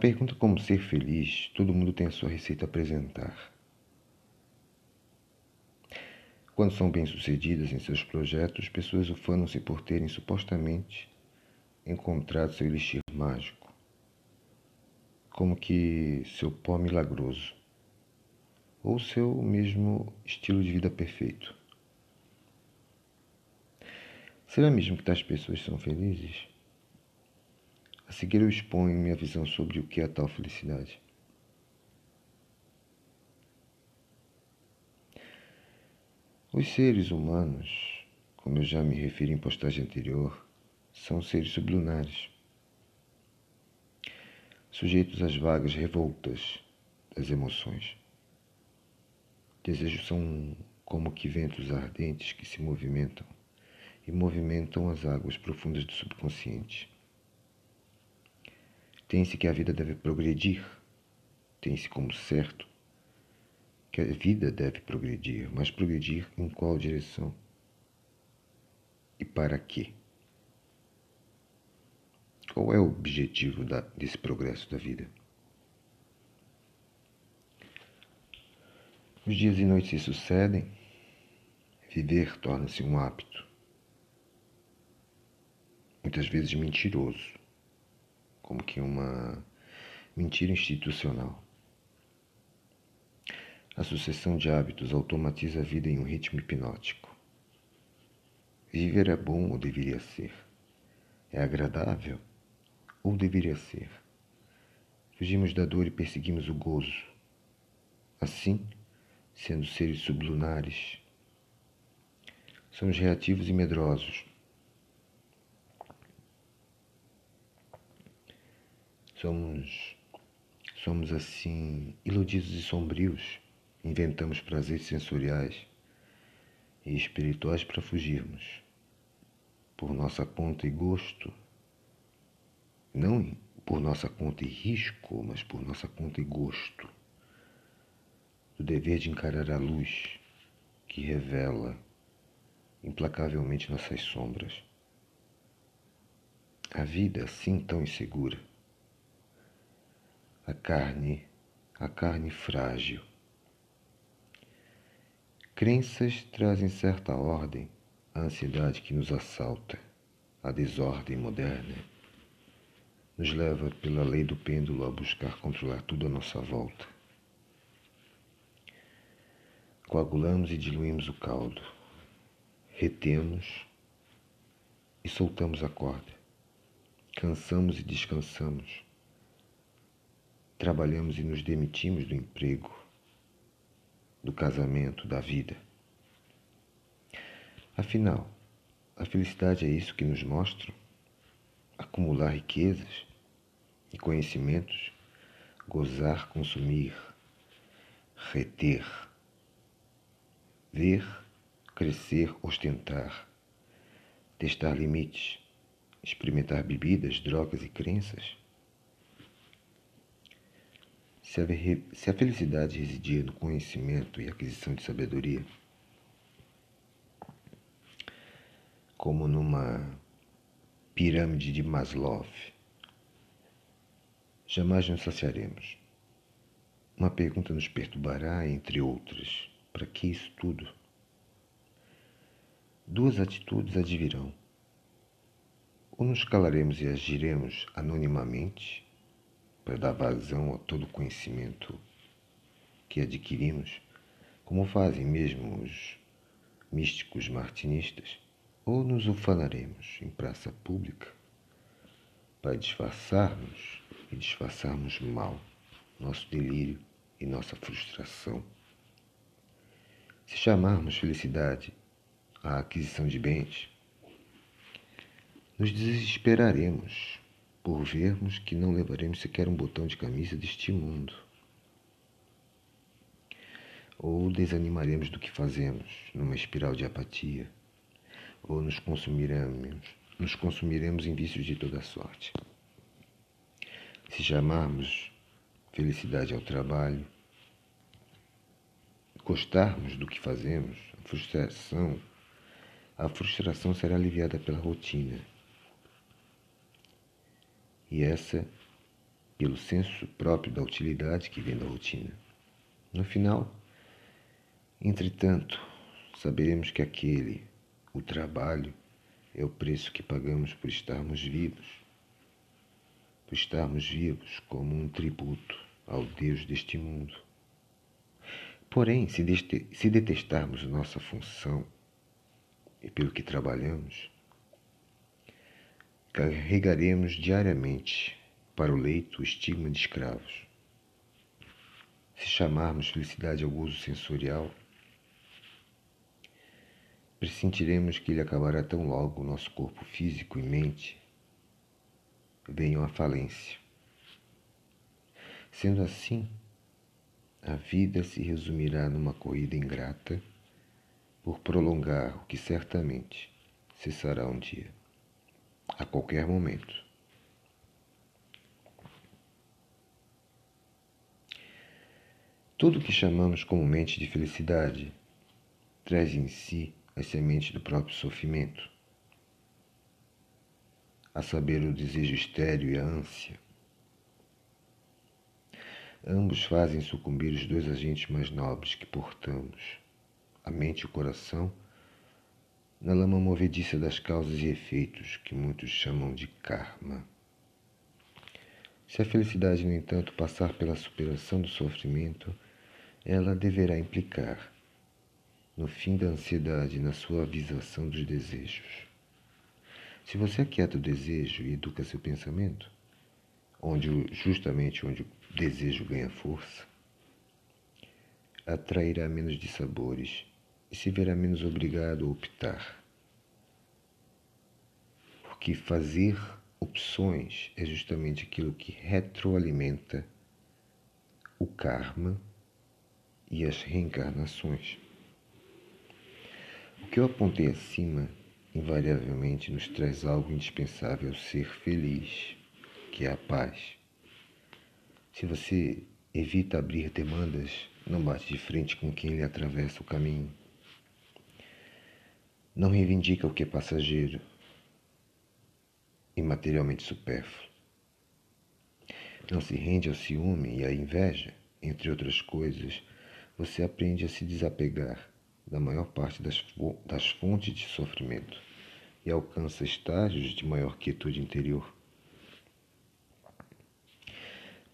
pergunta como ser feliz, todo mundo tem a sua receita a apresentar. Quando são bem-sucedidas em seus projetos, pessoas ufanam-se por terem supostamente encontrado seu elixir mágico, como que seu pó milagroso, ou seu mesmo estilo de vida perfeito. Será mesmo que tais pessoas são felizes? A seguir eu exponho minha visão sobre o que é tal felicidade. Os seres humanos, como eu já me referi em postagem anterior, são seres sublunares, sujeitos às vagas revoltas das emoções. Desejos são como que ventos ardentes que se movimentam e movimentam as águas profundas do subconsciente. Tem-se que a vida deve progredir, tem-se como certo que a vida deve progredir, mas progredir em qual direção? E para quê? Qual é o objetivo da, desse progresso da vida? Os dias e noites se sucedem, viver torna-se um hábito, muitas vezes mentiroso, como que uma mentira institucional. A sucessão de hábitos automatiza a vida em um ritmo hipnótico. Viver é bom ou deveria ser? É agradável ou deveria ser? Fugimos da dor e perseguimos o gozo. Assim, sendo seres sublunares, somos reativos e medrosos. Somos, somos assim, iludidos e sombrios inventamos prazeres sensoriais e espirituais para fugirmos, por nossa conta e gosto, não por nossa conta e risco, mas por nossa conta e gosto, do dever de encarar a luz que revela implacavelmente nossas sombras. A vida assim tão insegura. A carne, a carne frágil, Crenças trazem certa ordem à ansiedade que nos assalta. A desordem moderna nos leva pela lei do pêndulo a buscar controlar tudo à nossa volta. Coagulamos e diluímos o caldo, retemos e soltamos a corda, cansamos e descansamos, trabalhamos e nos demitimos do emprego, do casamento, da vida. Afinal, a felicidade é isso que nos mostra? Acumular riquezas e conhecimentos, gozar, consumir, reter, ver, crescer, ostentar, testar limites, experimentar bebidas, drogas e crenças? Se a, se a felicidade residia no conhecimento e aquisição de sabedoria, como numa pirâmide de Maslow, jamais nos saciaremos. Uma pergunta nos perturbará, entre outras: para que isso tudo? Duas atitudes advirão. Ou nos calaremos e agiremos anonimamente para dar vazão a todo o conhecimento que adquirimos, como fazem mesmo os místicos martinistas, ou nos ufanaremos em praça pública para disfarçarmos e disfarçarmos mal nosso delírio e nossa frustração. Se chamarmos felicidade a aquisição de bens, nos desesperaremos por vermos que não levaremos sequer um botão de camisa deste mundo. Ou desanimaremos do que fazemos, numa espiral de apatia, ou nos consumiremos, nos consumiremos em vícios de toda sorte. Se chamarmos felicidade ao trabalho, gostarmos do que fazemos, a frustração, a frustração será aliviada pela rotina e essa pelo senso próprio da utilidade que vem da rotina. No final, entretanto, saberemos que aquele, o trabalho, é o preço que pagamos por estarmos vivos, por estarmos vivos como um tributo ao Deus deste mundo. Porém, se, se detestarmos nossa função e pelo que trabalhamos, carregaremos diariamente para o leito o estigma de escravos. Se chamarmos felicidade ao gozo sensorial, pressentiremos que ele acabará tão logo o nosso corpo físico e mente venham à falência. Sendo assim, a vida se resumirá numa corrida ingrata por prolongar o que certamente cessará um dia, a qualquer momento. Tudo o que chamamos comumente de felicidade traz em si as sementes do próprio sofrimento, a saber, o desejo estéreo e a ânsia. Ambos fazem sucumbir os dois agentes mais nobres que portamos, a mente e o coração, na lama movediça das causas e efeitos que muitos chamam de karma. Se a felicidade, no entanto, passar pela superação do sofrimento, ela deverá implicar no fim da ansiedade e na suavização dos desejos. Se você aquieta o desejo e educa seu pensamento, onde justamente onde o desejo ganha força, atrairá menos dissabores e se verá menos obrigado a optar. Porque fazer opções é justamente aquilo que retroalimenta o karma e as reencarnações. O que eu apontei acima invariavelmente nos traz algo indispensável ser feliz, que é a paz. Se você evita abrir demandas, não bate de frente com quem lhe atravessa o caminho. Não reivindica o que é passageiro e materialmente supérfluo. Não se rende ao ciúme e à inveja, entre outras coisas, você aprende a se desapegar da maior parte das, das fontes de sofrimento e alcança estágios de maior quietude interior.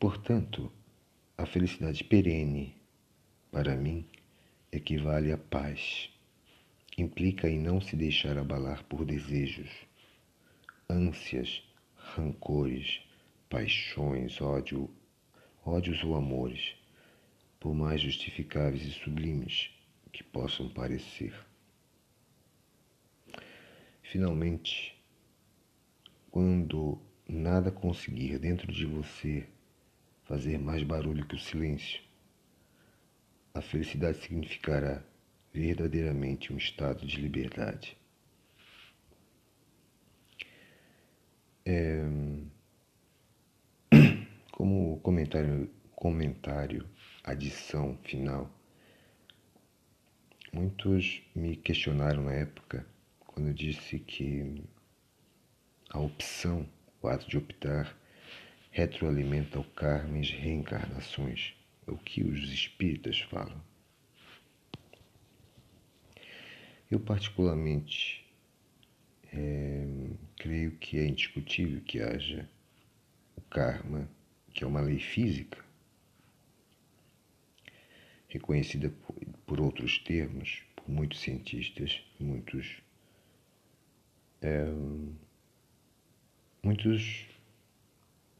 Portanto, a felicidade perene, para mim, equivale à paz. Implica em não se deixar abalar por desejos, ânsias, rancores, paixões, ódio, ódios ou amores por mais justificáveis e sublimes que possam parecer. Finalmente, quando nada conseguir dentro de você fazer mais barulho que o silêncio, a felicidade significará verdadeiramente um estado de liberdade. É, como comentário, comentário adição final. Muitos me questionaram na época quando eu disse que a opção, o ato de optar, retroalimenta o karma e as reencarnações, é o que os espíritas falam. Eu, particularmente, é, creio que é indiscutível que haja o karma, que é uma lei física, reconhecida por, por outros termos, por muitos cientistas, muitos, é, muitos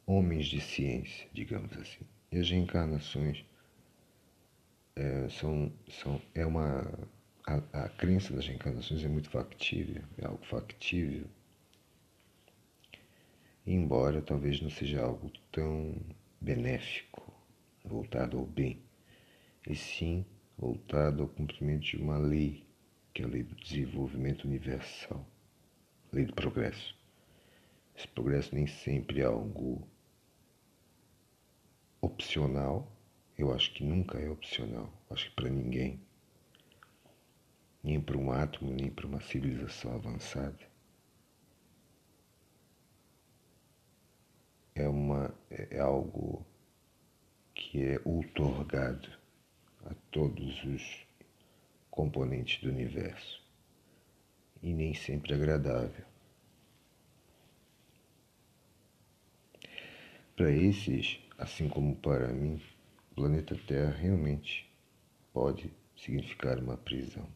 homens de ciência, digamos assim. E as reencarnações é, são, são, é uma. A, a crença das reencarnações é muito factível, é algo factível. Embora talvez não seja algo tão benéfico, voltado ao bem e sim voltado ao cumprimento de uma lei, que é a lei do desenvolvimento universal, lei do progresso. Esse progresso nem sempre é algo opcional, eu acho que nunca é opcional, acho que para ninguém, nem para um átomo, nem para uma civilização avançada. é, uma, é algo que é outorgado a todos os componentes do universo e nem sempre agradável. Para esses, assim como para mim, o planeta Terra realmente pode significar uma prisão.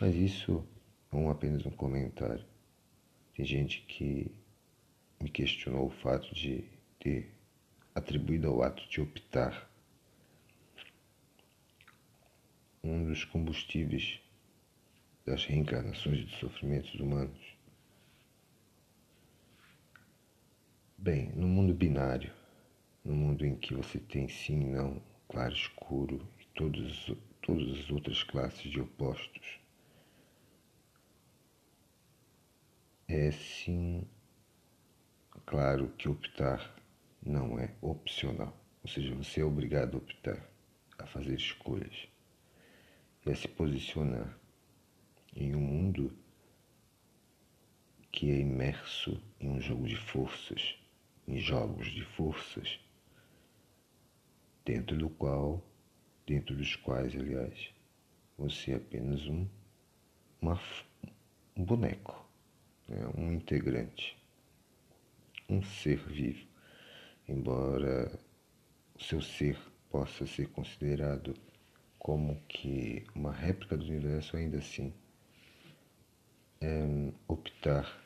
Mas isso é um, apenas um comentário. Tem gente que me questionou o fato de ter atribuído ao ato de optar um dos combustíveis das reencarnações e dos sofrimentos humanos. Bem, no mundo binário, no mundo em que você tem sim, não, claro, escuro e todos, todas as outras classes de opostos, é sim claro que optar não é opcional, ou seja, você é obrigado a optar, a fazer escolhas e a se posicionar em um mundo que é imerso em um jogo de forças, em jogos de forças, dentro do qual, dentro dos quais, aliás, você é apenas um, uma, um boneco, né? um integrante, um ser vivo, embora o seu ser possa ser considerado como que uma réplica do universo ainda assim é, optar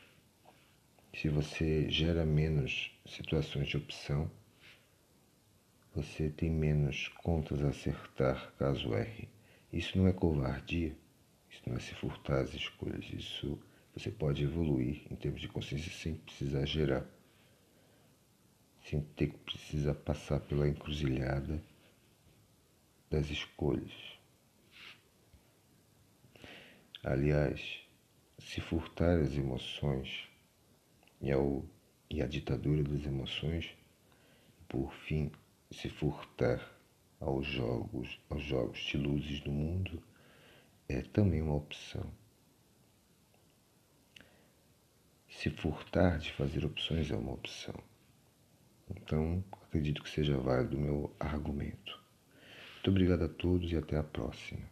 se você gera menos situações de opção você tem menos contas a acertar caso erre isso não é covardia isso não é se furtar as escolhas isso você pode evoluir em termos de consciência sem precisar gerar sem ter que precisar passar pela encruzilhada das escolhas. Aliás, se furtar as emoções e, ao, e a ditadura das emoções, por fim, se furtar aos jogos, aos jogos de luzes do mundo, é também uma opção. Se furtar de fazer opções é uma opção. Então, acredito que seja válido o meu argumento. Muito obrigado a todos e até a próxima.